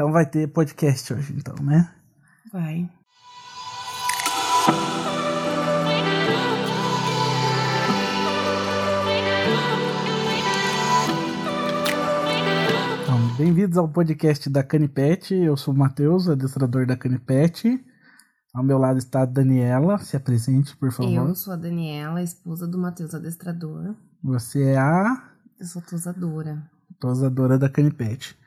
Então vai ter podcast hoje, então, né? Vai. Então, bem-vindos ao podcast da Canipete. Eu sou o Matheus, adestrador da Canipete. Ao meu lado está a Daniela. Se apresente, por favor. Eu sou a Daniela, esposa do Matheus Adestrador. Você é a Eu sou tosadora. tosadora da Canipete.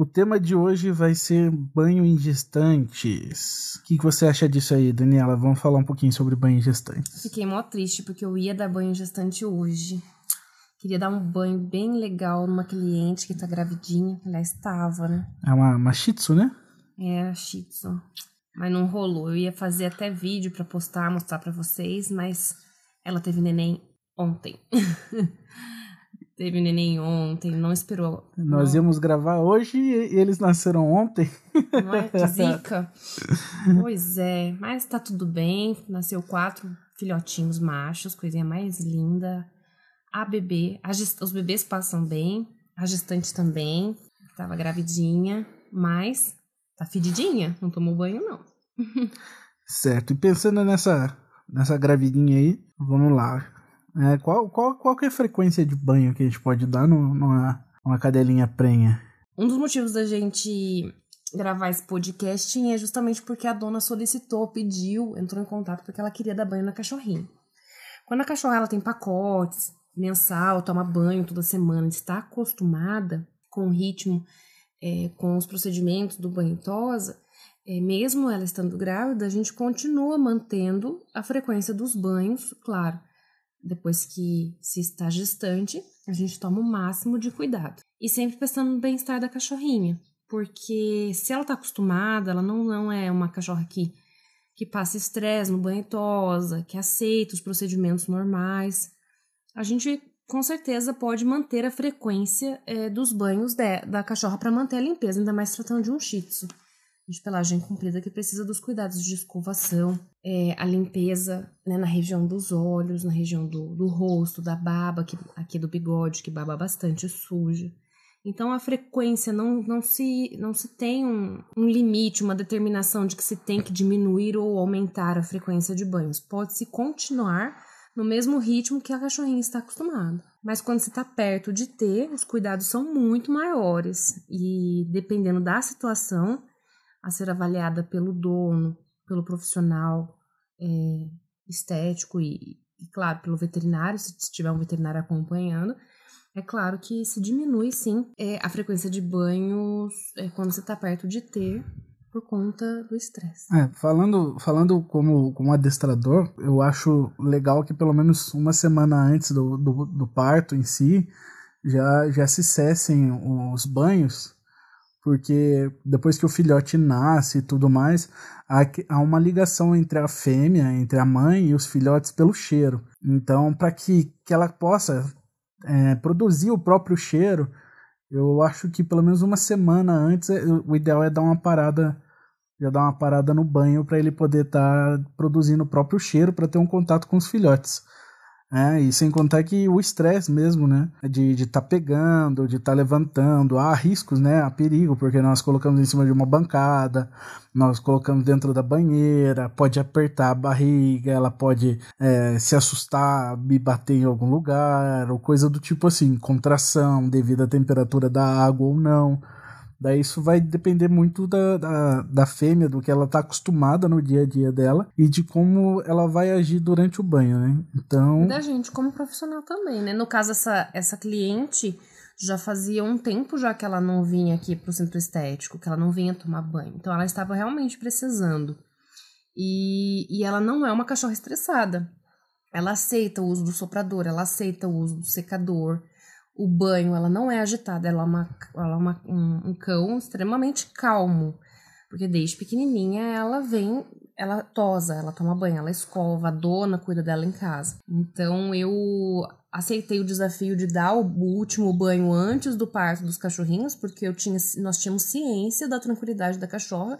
O tema de hoje vai ser banho em gestantes. O que, que você acha disso aí, Daniela? Vamos falar um pouquinho sobre banho em gestantes. Fiquei mó triste porque eu ia dar banho gestante hoje. Queria dar um banho bem legal numa cliente que tá gravidinha. Aliás, estava, né? É uma, uma shih tzu, né? É, Shih Tzu. Mas não rolou. Eu ia fazer até vídeo pra postar, mostrar pra vocês, mas ela teve neném ontem. teve neném ontem, não esperou. Nós não, íamos gravar hoje e eles nasceram ontem. Não é que zica? pois é, mas tá tudo bem. Nasceu quatro filhotinhos machos, coisinha mais linda. A bebê, a gest... os bebês passam bem, a gestante também. Tava gravidinha, mas tá fedidinha, não tomou banho não. Certo. E pensando nessa, nessa gravidinha aí, vamos lá. É, qual, qual, qual que é a frequência de banho que a gente pode dar no, numa, numa cadelinha prenha? Um dos motivos da gente gravar esse podcast é justamente porque a dona solicitou, pediu, entrou em contato porque ela queria dar banho na cachorrinha. Quando a cachorra ela tem pacotes, mensal, toma banho toda semana, está acostumada com o ritmo, é, com os procedimentos do banho tosa, é, mesmo ela estando grávida, a gente continua mantendo a frequência dos banhos, claro. Depois que se está gestante, a gente toma o máximo de cuidado. E sempre pensando no bem-estar da cachorrinha. Porque se ela está acostumada, ela não, não é uma cachorra que, que passa estresse no banho tosa, que aceita os procedimentos normais. A gente com certeza pode manter a frequência é, dos banhos de, da cachorra para manter a limpeza, ainda mais tratando de um shih tzu de pelagem comprida que precisa dos cuidados de escovação, é, a limpeza né, na região dos olhos, na região do, do rosto, da baba, que, aqui do bigode, que baba bastante suja. Então a frequência não, não, se, não se tem um, um limite, uma determinação de que se tem que diminuir ou aumentar a frequência de banhos. Pode-se continuar no mesmo ritmo que a cachorrinha está acostumada. Mas quando você está perto de ter, os cuidados são muito maiores. E dependendo da situação, a ser avaliada pelo dono, pelo profissional é, estético e, e, claro, pelo veterinário, se tiver um veterinário acompanhando, é claro que se diminui sim é, a frequência de banhos é, quando você está perto de ter por conta do estresse. É, falando, falando como, como adestrador, eu acho legal que pelo menos uma semana antes do, do, do parto em si já, já se cessem os banhos porque depois que o filhote nasce e tudo mais, há, há uma ligação entre a fêmea, entre a mãe e os filhotes pelo cheiro. Então, para que, que ela possa é, produzir o próprio cheiro, eu acho que pelo menos uma semana antes, é, o ideal é dar uma parada, já dar uma parada no banho para ele poder estar tá produzindo o próprio cheiro para ter um contato com os filhotes. É, e sem contar que o estresse mesmo, né? De estar tá pegando, de estar tá levantando, há riscos, né? Há perigo, porque nós colocamos em cima de uma bancada, nós colocamos dentro da banheira, pode apertar a barriga, ela pode é, se assustar, me bater em algum lugar, ou coisa do tipo assim, contração devido à temperatura da água ou não. Daí isso vai depender muito da, da, da fêmea, do que ela está acostumada no dia a dia dela e de como ela vai agir durante o banho, né? Então. E da gente como profissional também, né? No caso, essa, essa cliente já fazia um tempo já que ela não vinha aqui para o centro estético, que ela não vinha tomar banho. Então ela estava realmente precisando. E, e ela não é uma cachorra estressada. Ela aceita o uso do soprador, ela aceita o uso do secador o banho, ela não é agitada, ela é, uma, ela é uma, um, um cão extremamente calmo. Porque desde pequenininha ela vem, ela tosa, ela toma banho, ela escova, a dona cuida dela em casa. Então eu aceitei o desafio de dar o último banho antes do parto dos cachorrinhos, porque eu tinha, nós tínhamos ciência da tranquilidade da cachorra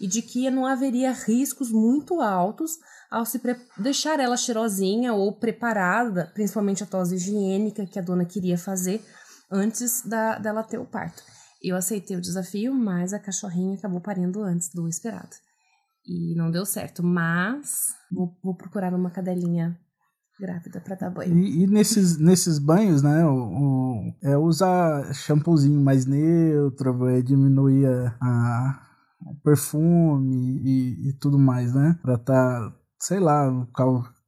e de que não haveria riscos muito altos ao se deixar ela cheirosinha ou preparada, principalmente a tosse higiênica que a dona queria fazer antes da, dela ter o parto. Eu aceitei o desafio, mas a cachorrinha acabou parindo antes do esperado. E não deu certo, mas vou, vou procurar uma cadelinha grávida para dar banho. E, e, nesses, nesses banhos, né, o, o, é usar shampoozinho mais neutro, vai diminuir a, a perfume e, e, tudo mais, né, para tá, sei lá,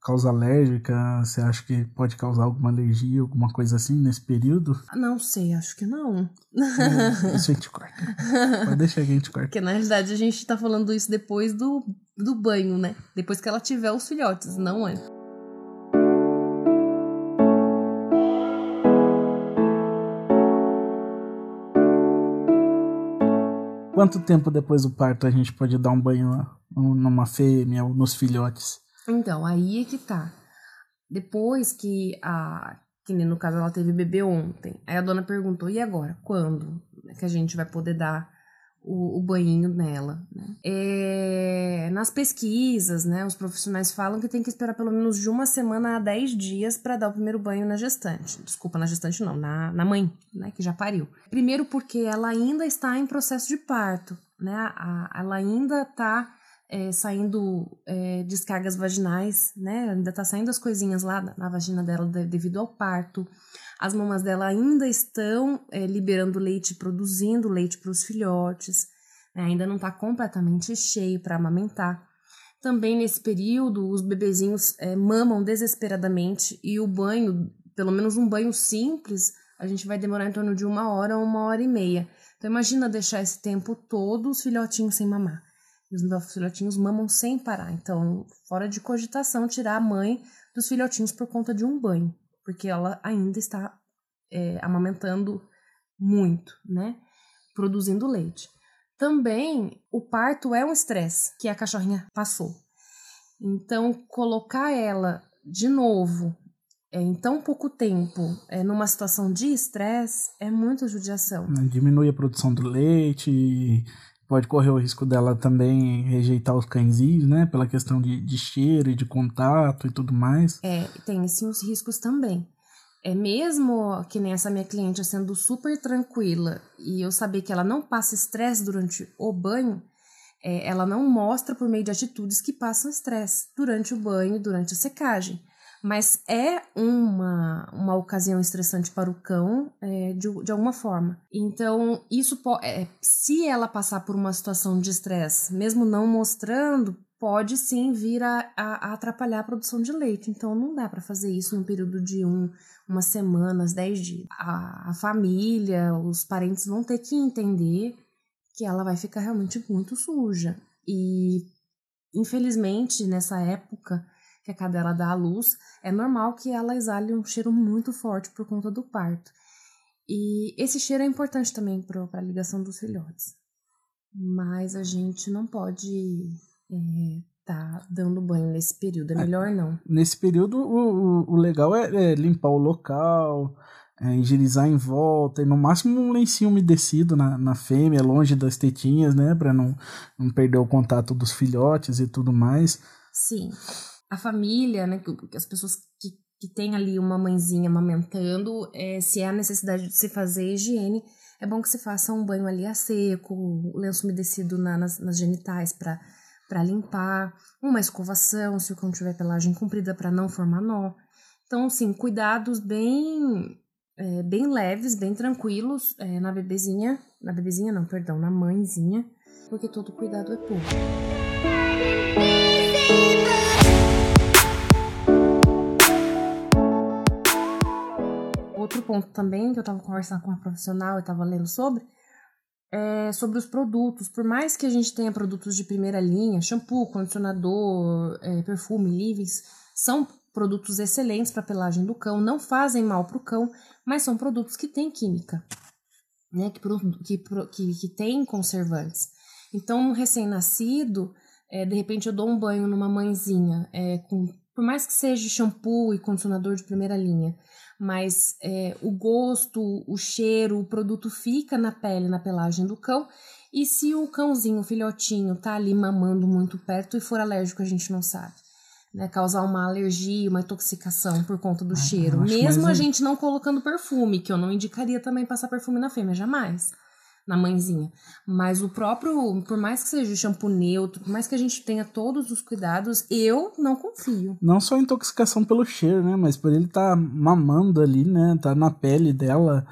causa alérgica? Você acha que pode causar alguma alergia, alguma coisa assim nesse período? Não sei, acho que não. É, isso a gente corta. Pode deixar que a gente corta. Porque na realidade a gente tá falando isso depois do, do banho, né? Depois que ela tiver os filhotes, não é? Quanto tempo depois do parto a gente pode dar um banho numa fêmea ou nos filhotes? Então, aí é que tá. Depois que a. Que no caso ela teve bebê ontem. Aí a dona perguntou: e agora? Quando que a gente vai poder dar o, o banho nela? Né? É, nas pesquisas, né, os profissionais falam que tem que esperar pelo menos de uma semana a dez dias para dar o primeiro banho na gestante. Desculpa, na gestante não, na, na mãe, né, que já pariu. Primeiro porque ela ainda está em processo de parto, né? A, ela ainda está é, saindo é, descargas vaginais, né? Ainda tá saindo as coisinhas lá na, vagina dela devido ao parto. As mamas dela ainda estão é, liberando leite, produzindo leite para os filhotes. Né? Ainda não está completamente cheio para amamentar. Também nesse período, os bebezinhos é, mamam desesperadamente e o banho, pelo menos um banho simples, a gente vai demorar em torno de uma hora ou uma hora e meia. Então imagina deixar esse tempo todo os filhotinhos sem mamar. Os meus filhotinhos mamam sem parar. Então, fora de cogitação, tirar a mãe dos filhotinhos por conta de um banho, porque ela ainda está é, amamentando muito, né? Produzindo leite. Também o parto é um estresse que a cachorrinha passou. Então, colocar ela de novo é, em tão pouco tempo é, numa situação de estresse é muita judiação. Diminui a produção do leite, pode correr o risco dela também rejeitar os cãezinhos, né? Pela questão de, de cheiro e de contato e tudo mais. É, tem sim os riscos também. É mesmo que nem essa minha cliente sendo super tranquila e eu saber que ela não passa estresse durante o banho, é, ela não mostra por meio de atitudes que passam estresse durante o banho, durante a secagem mas é uma, uma ocasião estressante para o cão é, de, de alguma forma. Então, isso é, se ela passar por uma situação de estresse, mesmo não mostrando, pode sim vir a, a, a, atrapalhar a produção de leite. Então, não dá para fazer isso num período de um, umas semanas, dez dias. A, a família, os parentes vão ter que entender que ela vai ficar realmente muito suja. E, infelizmente, nessa época que a cadela dá à luz, é normal que ela exale um cheiro muito forte por conta do parto. E esse cheiro é importante também para a ligação dos filhotes. Mas a gente não pode é, tá dando banho nesse período, é, é melhor não. Nesse período, o, o legal é, é limpar o local, é, higienizar em volta, e no máximo um lencinho umedecido na, na fêmea, longe das tetinhas, né, para não, não perder o contato dos filhotes e tudo mais. Sim a família, né, as pessoas que, que têm ali uma mãezinha amamentando, é, se há necessidade de se fazer higiene, é bom que se faça um banho ali a seco, lenço umedecido na, nas, nas genitais para limpar, uma escovação se o cão tiver pelagem comprida para não formar nó. Então, sim, cuidados bem é, bem leves, bem tranquilos é, na bebezinha, na bebezinha não, perdão, na mãezinha, porque todo cuidado é pouco. Ponto também que eu estava conversando com uma profissional e estava lendo sobre é sobre os produtos. Por mais que a gente tenha produtos de primeira linha, shampoo, condicionador, é, perfume, livres, são produtos excelentes para pelagem do cão, não fazem mal para o cão, mas são produtos que têm química, né? Que, que, que, que têm conservantes. Então, um recém-nascido, é, de repente eu dou um banho numa mãezinha, é, com, por mais que seja shampoo e condicionador de primeira linha, mas é, o gosto, o cheiro, o produto fica na pele, na pelagem do cão. E se o cãozinho, o filhotinho, tá ali mamando muito perto e for alérgico, a gente não sabe. Né, causar uma alergia, uma intoxicação por conta do ah, cheiro. Mesmo a gente não colocando perfume, que eu não indicaria também passar perfume na fêmea, jamais. Na mãezinha. Mas o próprio, por mais que seja o shampoo neutro, por mais que a gente tenha todos os cuidados, eu não confio. Não só intoxicação pelo cheiro, né? Mas por ele estar tá mamando ali, né? Tá na pele dela.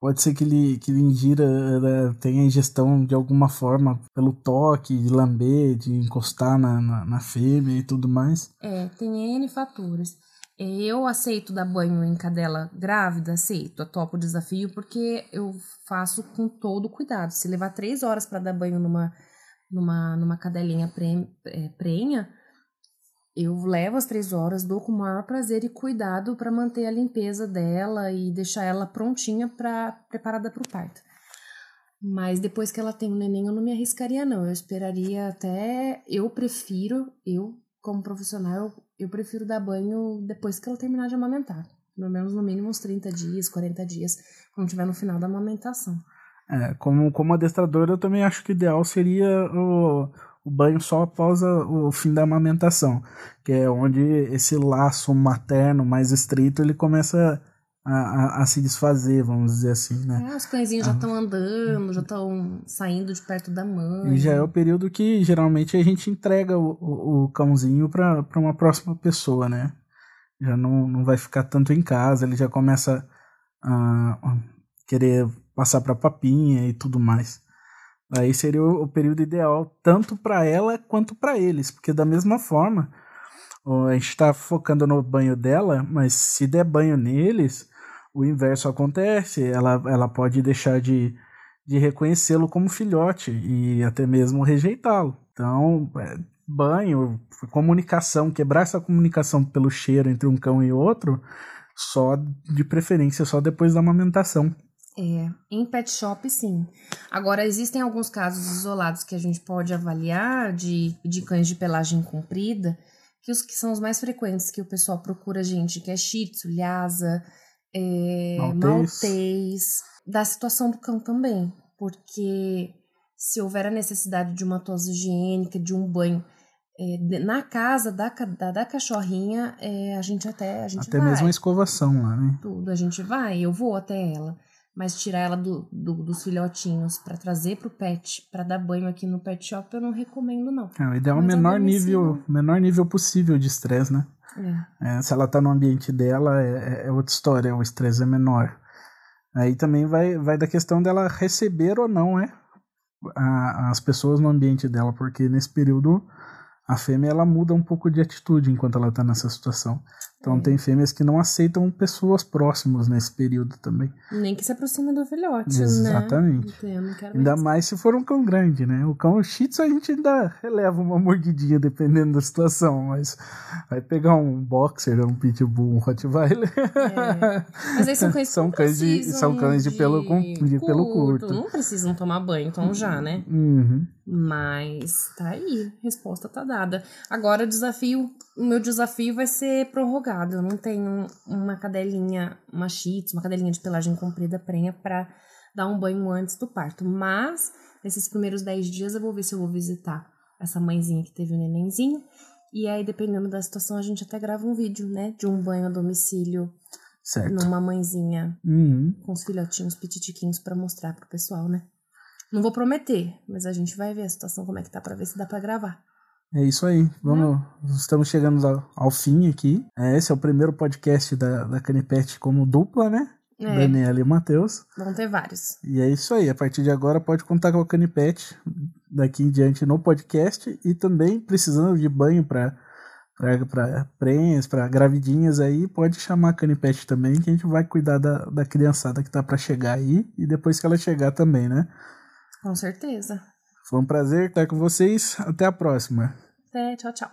Pode ser que ele, que ele ingira, né, tenha ingestão de alguma forma pelo toque, de lamber, de encostar na, na, na fêmea e tudo mais. É, tem N fatores. Eu aceito dar banho em cadela grávida, aceito, topo o desafio, porque eu faço com todo cuidado. Se levar três horas para dar banho numa, numa, numa cadelinha é, prenha, eu levo as três horas, dou com o maior prazer e cuidado para manter a limpeza dela e deixar ela prontinha para preparada para o parto. Mas depois que ela tem o neném, eu não me arriscaria, não. Eu esperaria até. Eu prefiro, eu, como profissional, eu prefiro dar banho depois que ela terminar de amamentar. Pelo menos no mínimo uns 30 dias, 40 dias, quando estiver no final da amamentação. É, como, como adestrador, eu também acho que o ideal seria o, o banho só após a, o fim da amamentação, que é onde esse laço materno mais estreito ele começa a, a, a, se desfazer, vamos dizer assim, né? É, os cãezinhos já estão ah. andando, já estão saindo de perto da mãe. E já é o período que geralmente a gente entrega o, o, o cãozinho para uma próxima pessoa, né? Já não, não vai ficar tanto em casa, ele já começa a querer passar para papinha e tudo mais. Aí seria o, o período ideal tanto para ela quanto para eles, porque da mesma forma a gente está focando no banho dela, mas se der banho neles, o inverso acontece. Ela, ela pode deixar de, de reconhecê-lo como filhote e até mesmo rejeitá-lo. Então, é, banho, comunicação, quebrar essa comunicação pelo cheiro entre um cão e outro, só de preferência, só depois da amamentação. É, em pet shop sim. Agora, existem alguns casos isolados que a gente pode avaliar de, de cães de pelagem comprida, que os que são os mais frequentes que o pessoal procura gente, que é Shih Tzu, Lhasa, é, maltês. maltês, da situação do cão também, porque se houver a necessidade de uma tosse higiênica, de um banho é, na casa da, da, da cachorrinha, é, a gente até a gente até vai. mesmo a escovação lá, né? Tudo, a gente vai, eu vou até ela. Mas tirar ela do, do dos filhotinhos para trazer pro pet, para dar banho aqui no pet shop, eu não recomendo, não. É, o ideal é o menor nível, menor nível possível de estresse, né? É. É, se ela tá no ambiente dela, é, é, é outra história, o estresse é menor. Aí também vai, vai da questão dela receber ou não, né? A, as pessoas no ambiente dela, porque nesse período a fêmea ela muda um pouco de atitude enquanto ela está nessa situação. Então tem fêmeas que não aceitam pessoas próximas nesse período também. Nem que se aproxime do filhote, né? Exatamente. né? Ainda mais se for um cão grande, né? O cão shih tzu a gente ainda releva uma mordidinha dependendo da situação, mas vai pegar um boxer, um pitbull, um rottweiler. É. Mas aí são cães são cães de são cães de, de pelo de curto. pelo curto. Não precisam tomar banho, então já, né? Uhum. Mas tá aí, resposta tá dada. Agora o desafio, o meu desafio vai ser Eu não tenho uma cadelinha, uma shih uma cadelinha de pelagem comprida prenha para dar um banho antes do parto. Mas nesses primeiros 10 dias eu vou ver se eu vou visitar essa mãezinha que teve o um nenenzinho. E aí, dependendo da situação, a gente até grava um vídeo, né? De um banho a domicílio certo. numa mãezinha uhum. com os filhotinhos pititiquinhos para mostrar pro pessoal, né? Não vou prometer, mas a gente vai ver a situação como é que tá para ver se dá para gravar. É isso aí. Vamos, estamos chegando ao, ao, fim aqui. É, esse é o primeiro podcast da, da Canipete como dupla, né? É. Daniela e Matheus. Vão ter vários. E é isso aí. A partir de agora pode contar com a Canipete daqui em diante no podcast e também precisando de banho para para prens, para gravidinhas aí, pode chamar a Canipete também, que a gente vai cuidar da, da criançada que tá para chegar aí e depois que ela chegar também, né? Com certeza. Foi um prazer estar com vocês. Até a próxima. Até, tchau, tchau.